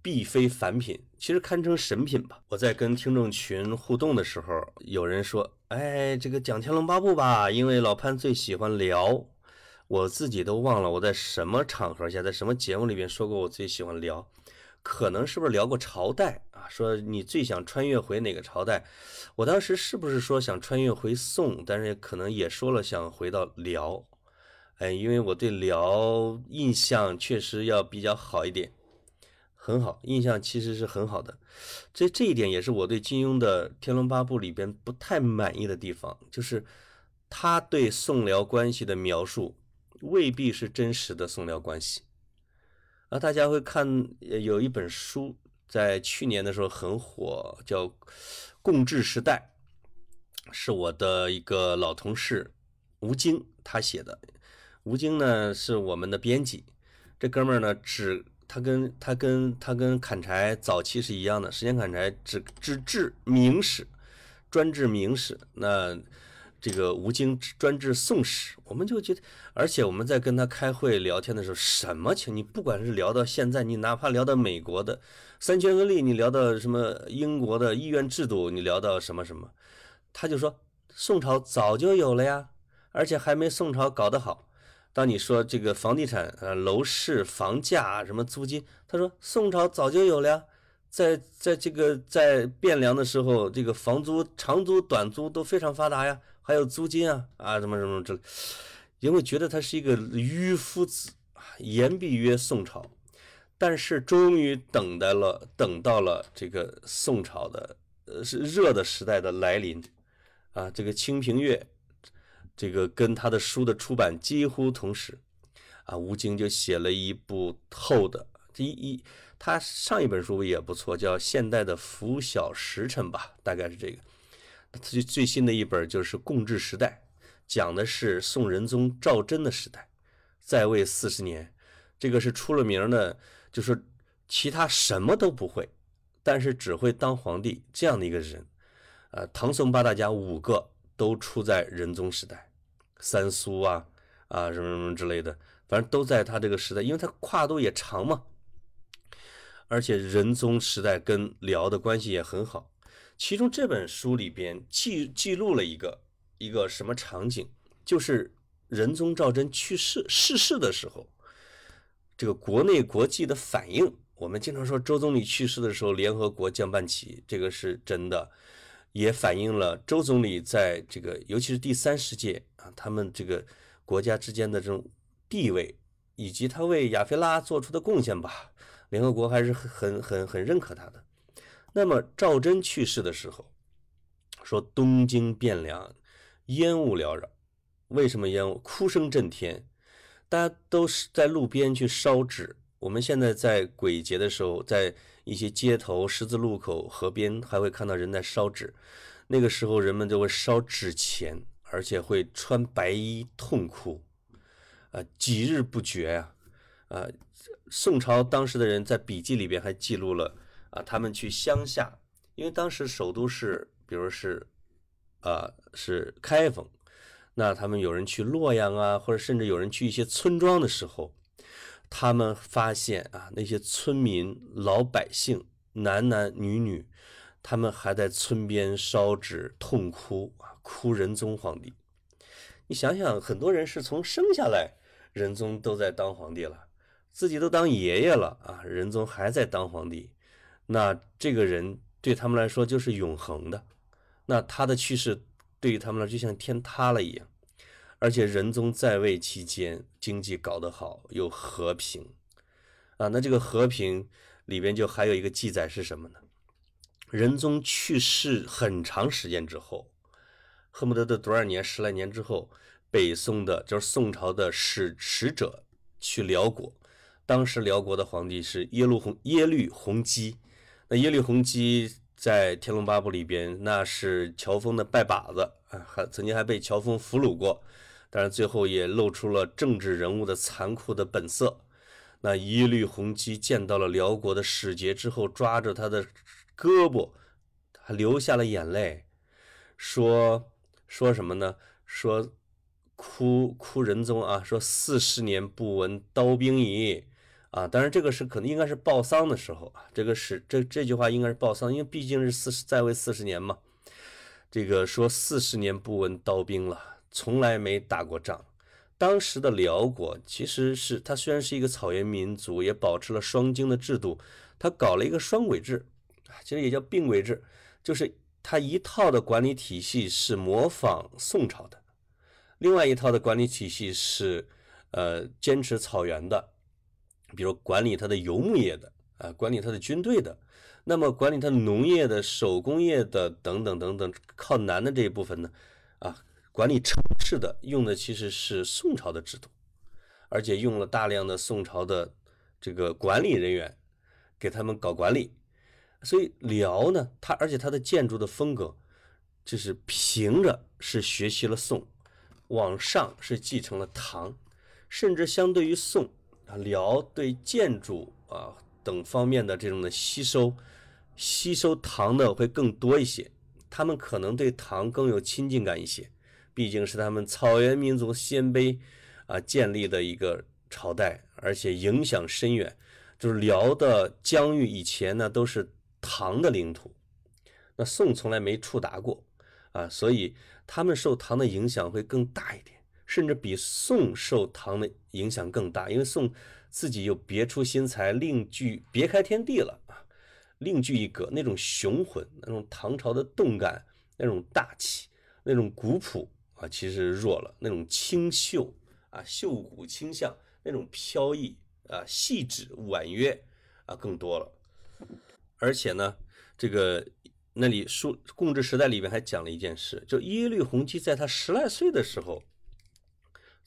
必非凡品，其实堪称神品吧。我在跟听众群互动的时候，有人说：“哎，这个讲《天龙八部》吧，因为老潘最喜欢聊。”我自己都忘了我在什么场合下，在什么节目里边说过我最喜欢聊，可能是不是聊过朝代啊？说你最想穿越回哪个朝代？我当时是不是说想穿越回宋？但是可能也说了想回到辽，哎，因为我对辽印象确实要比较好一点，很好，印象其实是很好的。这这一点也是我对金庸的《天龙八部》里边不太满意的地方，就是他对宋辽关系的描述。未必是真实的宋辽关系，啊，大家会看有一本书在去年的时候很火，叫《共治时代》，是我的一个老同事吴京他写的。吴京呢是我们的编辑，这哥们儿呢只他跟他跟他跟砍柴早期是一样的，时间砍柴只只治明史，专治明史。那。这个吴京专治宋史，我们就觉得，而且我们在跟他开会聊天的时候，什么情你不管是聊到现在，你哪怕聊到美国的三权分立，你聊到什么英国的议院制度，你聊到什么什么，他就说宋朝早就有了呀，而且还没宋朝搞得好。当你说这个房地产呃楼市房价什么租金，他说宋朝早就有了呀。在在这个在汴梁的时候，这个房租长租短租都非常发达呀，还有租金啊啊什么什么这，因为觉得他是一个迂夫子，言必曰宋朝，但是终于等待了，等到了这个宋朝的呃是热的时代的来临啊，这个《清平乐》这个跟他的书的出版几乎同时啊，吴京就写了一部厚的第一。他上一本书也不错，叫《现代的拂晓时辰》吧，大概是这个。最最新的一本就是《共治时代》，讲的是宋仁宗赵祯的时代，在位四十年。这个是出了名的，就是其他什么都不会，但是只会当皇帝这样的一个人。呃，唐宋八大家五个都出在仁宗时代，三苏啊啊什么什么之类的，反正都在他这个时代，因为他跨度也长嘛。而且仁宗时代跟辽的关系也很好，其中这本书里边记记录了一个一个什么场景，就是仁宗赵祯去世逝世的时候，这个国内国际的反应。我们经常说周总理去世的时候，联合国降半旗，这个是真的，也反映了周总理在这个尤其是第三世界啊，他们这个国家之间的这种地位，以及他为亚非拉做出的贡献吧。联合国还是很很很认可他的。那么赵祯去世的时候，说东京汴梁烟雾缭绕，为什么烟雾？哭声震天，大家都是在路边去烧纸。我们现在在鬼节的时候，在一些街头、十字路口、河边，还会看到人在烧纸。那个时候，人们就会烧纸钱，而且会穿白衣痛哭，啊，几日不绝啊。啊，宋朝当时的人在笔记里边还记录了他们去乡下，因为当时首都是，比如是，啊是开封，那他们有人去洛阳啊，或者甚至有人去一些村庄的时候，他们发现啊，那些村民老百姓男男女女，他们还在村边烧纸痛哭啊，哭仁宗皇帝。你想想，很多人是从生下来，仁宗都在当皇帝了。自己都当爷爷了啊，仁宗还在当皇帝，那这个人对他们来说就是永恒的。那他的去世对于他们来说就像天塌了一样。而且仁宗在位期间经济搞得好，又和平啊。那这个和平里边就还有一个记载是什么呢？仁宗去世很长时间之后，恨不得得多少年十来年之后，北宋的就是宋朝的使使者去辽国。当时辽国的皇帝是耶律洪耶律洪基，那耶律洪基在《天龙八部》里边那是乔峰的拜把子啊，还曾经还被乔峰俘虏过，但是最后也露出了政治人物的残酷的本色。那耶律洪基见到了辽国的使节之后，抓着他的胳膊，还流下了眼泪，说说什么呢？说哭哭仁宗啊，说四十年不闻刀兵矣啊。当然这个是可能应该是报丧的时候啊，这个是这这句话应该是报丧，因为毕竟是四十在位四十年嘛。这个说四十年不闻刀兵了，从来没打过仗。当时的辽国其实是它虽然是一个草原民族，也保持了双京的制度，它搞了一个双轨制，其实也叫并轨制，就是它一套的管理体系是模仿宋朝的，另外一套的管理体系是呃坚持草原的，比如管理他的游牧业的啊，管理他的军队的。那么管理他农业的、手工业的等等等等，靠南的这一部分呢，啊，管理城市的用的其实是宋朝的制度，而且用了大量的宋朝的这个管理人员给他们搞管理，所以辽呢，它而且它的建筑的风格就是平着是学习了宋，往上是继承了唐，甚至相对于宋，辽对建筑啊等方面的这种的吸收。吸收唐的会更多一些，他们可能对唐更有亲近感一些，毕竟是他们草原民族鲜卑啊建立的一个朝代，而且影响深远。就是辽的疆域以前呢都是唐的领土，那宋从来没触达过啊，所以他们受唐的影响会更大一点，甚至比宋受唐的影响更大，因为宋自己又别出心裁，另具别开天地了啊。另具一格，那种雄浑，那种唐朝的动感，那种大气，那种古朴啊，其实弱了。那种清秀啊，秀骨清向，那种飘逸啊，细致婉约啊，更多了。而且呢，这个那里书《共治时代》里面还讲了一件事，就耶律洪基在他十来岁的时候，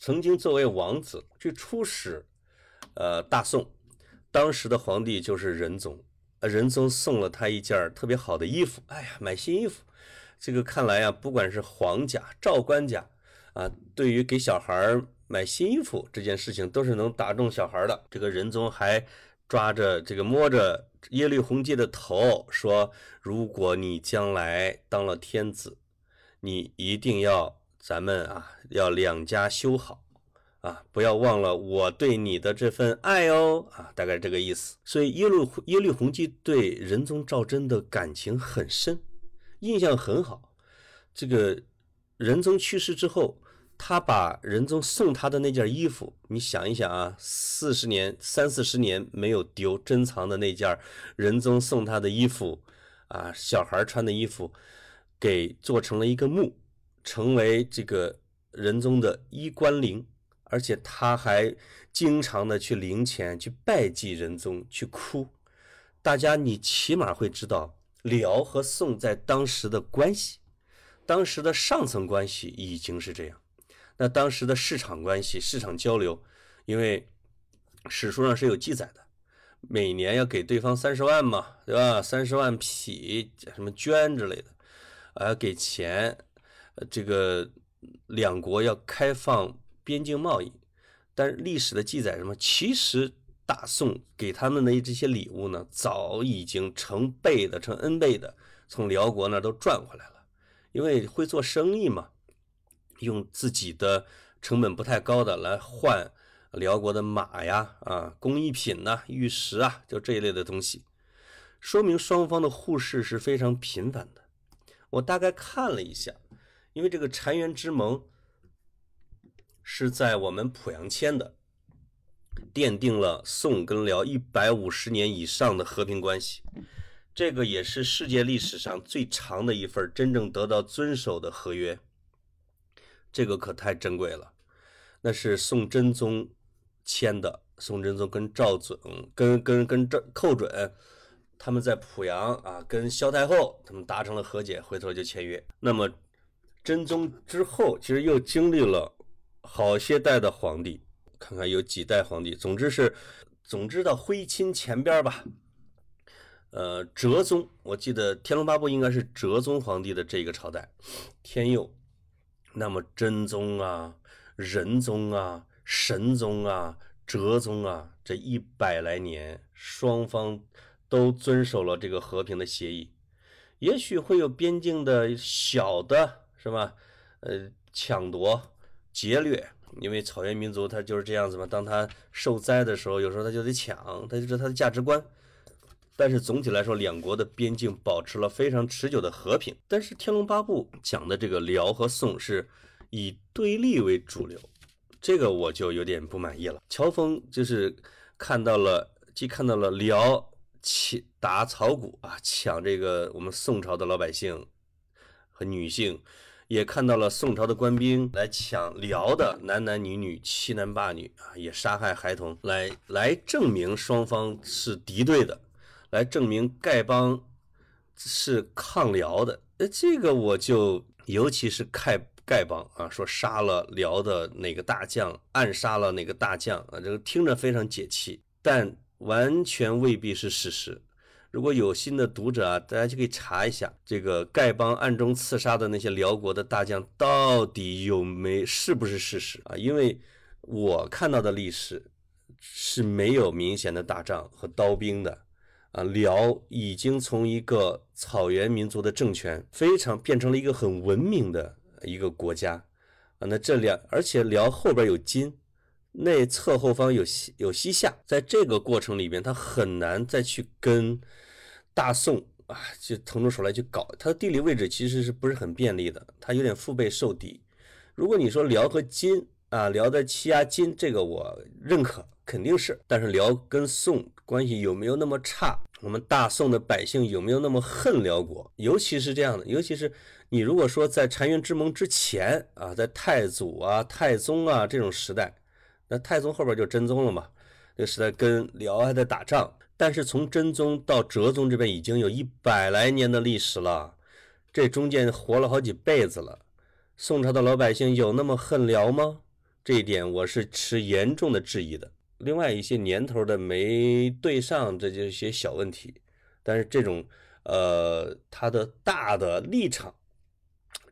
曾经作为王子去出使呃大宋，当时的皇帝就是仁宗。仁宗送了他一件特别好的衣服，哎呀，买新衣服，这个看来呀，不管是皇家、赵官家啊，对于给小孩买新衣服这件事情，都是能打动小孩的。这个仁宗还抓着这个摸着耶律洪基的头说：“如果你将来当了天子，你一定要咱们啊，要两家修好。”啊，不要忘了我对你的这份爱哦！啊，大概这个意思。所以耶律耶律洪基对仁宗赵祯的感情很深，印象很好。这个仁宗去世之后，他把仁宗送他的那件衣服，你想一想啊，四十年三四十年没有丢，珍藏的那件仁宗送他的衣服啊，小孩穿的衣服，给做成了一个墓，成为这个仁宗的衣冠陵。而且他还经常的去陵前去拜祭仁宗，去哭。大家你起码会知道辽和宋在当时的关系，当时的上层关系已经是这样。那当时的市场关系、市场交流，因为史书上是有记载的，每年要给对方三十万嘛，对吧？三十万匹什么绢之类的，啊，给钱。这个两国要开放。边境贸易，但是历史的记载什么？其实大宋给他们的这些礼物呢，早已经成倍的、成 N 倍的从辽国那都赚回来了。因为会做生意嘛，用自己的成本不太高的来换辽国的马呀、啊工艺品呐、玉石啊，就这一类的东西，说明双方的互市是非常频繁的。我大概看了一下，因为这个澶渊之盟。是在我们濮阳签的，奠定了宋跟辽一百五十年以上的和平关系。这个也是世界历史上最长的一份真正得到遵守的合约。这个可太珍贵了。那是宋真宗签的，宋真宗跟赵准、跟跟跟赵寇准，他们在濮阳啊，跟萧太后他们达成了和解，回头就签约。那么真宗之后，其实又经历了。好些代的皇帝，看看有几代皇帝。总之是，总之到徽钦前边吧。呃，哲宗，我记得《天龙八部》应该是哲宗皇帝的这个朝代，天佑。那么真宗啊、仁宗啊、神宗啊、哲宗啊，这一百来年，双方都遵守了这个和平的协议。也许会有边境的小的，是吧？呃，抢夺。劫掠，因为草原民族他就是这样子嘛。当他受灾的时候，有时候他就得抢，他就是他的价值观。但是总体来说，两国的边境保持了非常持久的和平。但是《天龙八部》讲的这个辽和宋是以对立为主流，这个我就有点不满意了。乔峰就是看到了，既看到了辽抢打草谷啊，抢这个我们宋朝的老百姓和女性，也看到了宋朝的官兵来抢辽的男男女女、欺男霸女啊，也杀害孩童，来来证明双方是敌对的。来证明丐帮是抗辽的，那这个我就尤其是丐丐帮啊，说杀了辽的哪个大将，暗杀了哪个大将啊，这个听着非常解气，但完全未必是事实。如果有心的读者啊，大家就可以查一下，这个丐帮暗中刺杀的那些辽国的大将到底有没是不是事实啊？因为我看到的历史是没有明显的打仗和刀兵的。啊，辽已经从一个草原民族的政权，非常变成了一个很文明的一个国家啊。那这两，而且辽后边有金，内侧后方有西有西夏，在这个过程里边，他很难再去跟大宋啊，就腾出手来去搞。它的地理位置其实是不是很便利的？它有点腹背受敌。如果你说辽和金啊，辽在欺压金，这个我认可。肯定是，但是辽跟宋关系有没有那么差？我们大宋的百姓有没有那么恨辽国？尤其是这样的，尤其是你如果说在澶渊之盟之前啊，在太祖啊、太宗啊这种时代，那太宗后边就真宗了嘛，这个时代跟辽还在打仗。但是从真宗到哲宗这边已经有一百来年的历史了，这中间活了好几辈子了。宋朝的老百姓有那么恨辽吗？这一点我是持严重的质疑的。另外一些年头的没对上，这就一些小问题。但是这种，呃，他的大的立场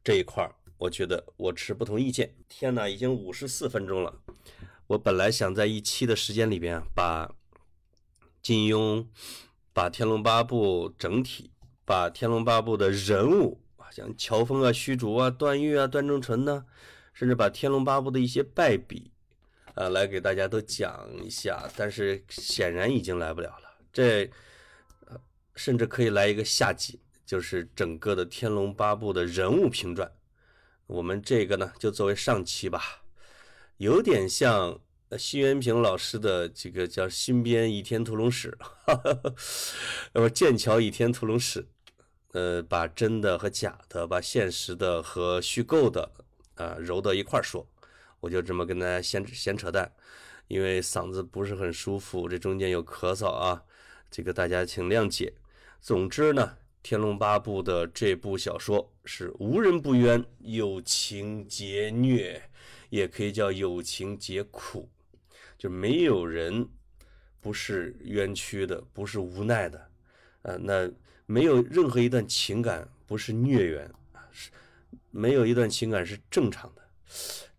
这一块儿，我觉得我持不同意见。天哪，已经五十四分钟了。我本来想在一期的时间里边，把金庸、把《天龙八部》整体、把《天龙八部》的人物啊，像乔峰啊、虚竹啊、段誉啊、段正淳呢，甚至把《天龙八部》的一些败笔。啊，来给大家都讲一下，但是显然已经来不了了。这呃，甚至可以来一个下集，就是整个的《天龙八部》的人物评传。我们这个呢，就作为上期吧，有点像呃辛元平老师的这个叫新编《倚天屠龙史》，那么《剑桥倚天屠龙史》，呃，把真的和假的，把现实的和虚构的，啊，揉到一块儿说。我就这么跟大家闲闲扯淡，因为嗓子不是很舒服，这中间有咳嗽啊，这个大家请谅解。总之呢，《天龙八部》的这部小说是无人不冤，有情皆虐，也可以叫有情皆苦，就没有人不是冤屈的，不是无奈的，呃，那没有任何一段情感不是孽缘啊，是没有一段情感是正常的。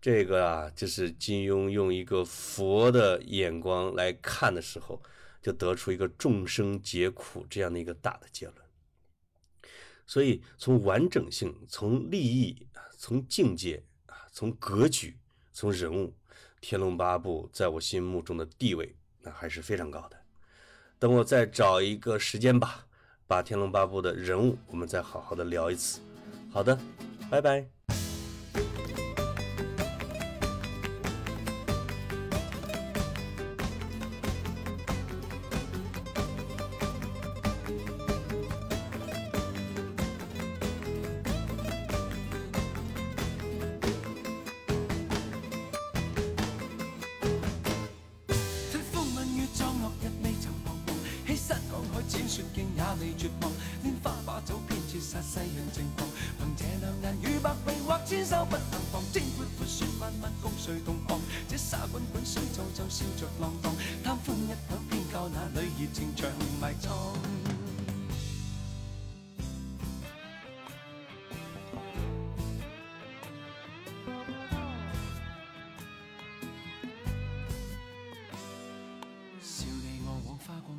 这个啊，就是金庸用一个佛的眼光来看的时候，就得出一个众生皆苦这样的一个大的结论。所以，从完整性、从利益啊、从境界啊、从格局、从人物，《天龙八部》在我心目中的地位那还是非常高的。等我再找一个时间吧，把《天龙八部》的人物我们再好好的聊一次。好的，拜拜。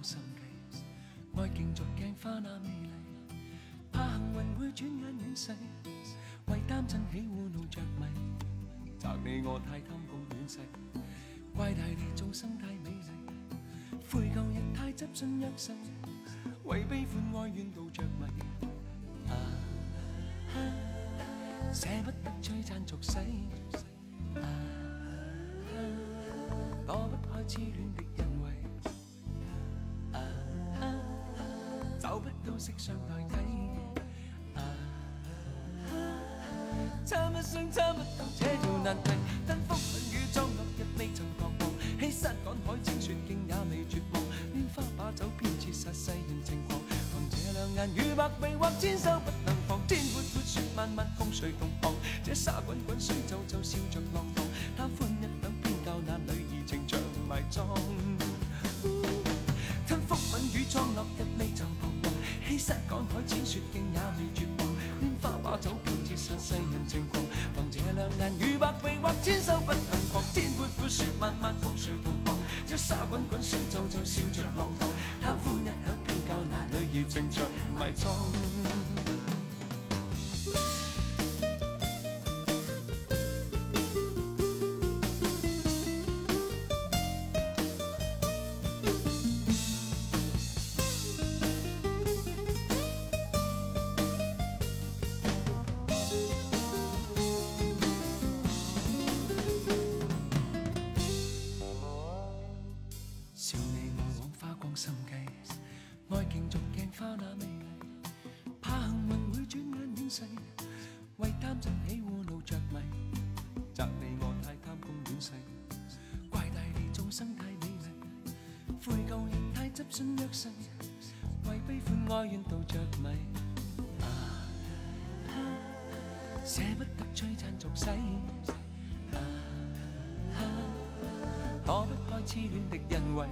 爱镜逐镜花那美丽，怕幸运会转眼远逝，为贪嗔喜恶怒着迷，责你我太贪功恋势，怪大地众生太美丽，悔旧日太执信一世，为悲欢哀怨妒着迷，啊舍不得璀璨俗世，啊躲不开痴恋的人。色相代替。差一生差不到这叫难题，逐鏡花那美麗，怕幸运会转眼远逝，为贪嗔喜惡怒着迷，责你我太贪功戀勢，怪大地众生太美丽，悔舊日太执信約誓，为悲欢哀怨妒着迷，啊捨不得璀璨俗世。啊躲不開痴恋的欣慰，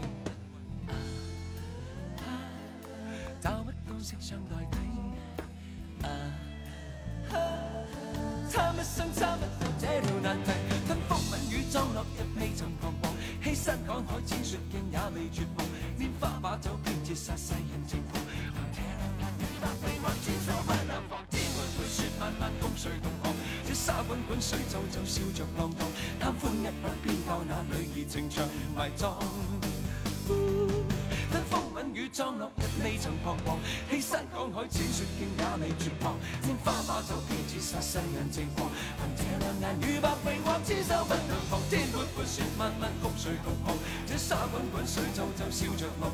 找不到色相代替，啊差一生差不到这条难题，吞风吻雨裝落日未曾彷徨，欺山赶海踐雪徑也未绝望，拈花把酒偏折煞世人情狂，憑這兩眼與百臂或千手不能防，天闊闊雪漫漫共谁同航，这沙滚滚水皱皱笑着浪荡。贪欢一晌偏教那女儿情长埋葬。吞风吻雨裝落未曾彷徨，欺山趕海千雪径也未绝望，拈花把酒偏折殺世人情狂，凭这两眼与百臂或千手不能防，天阔阔雪漫漫共谁同航，这沙滚滚水皱皱笑着落，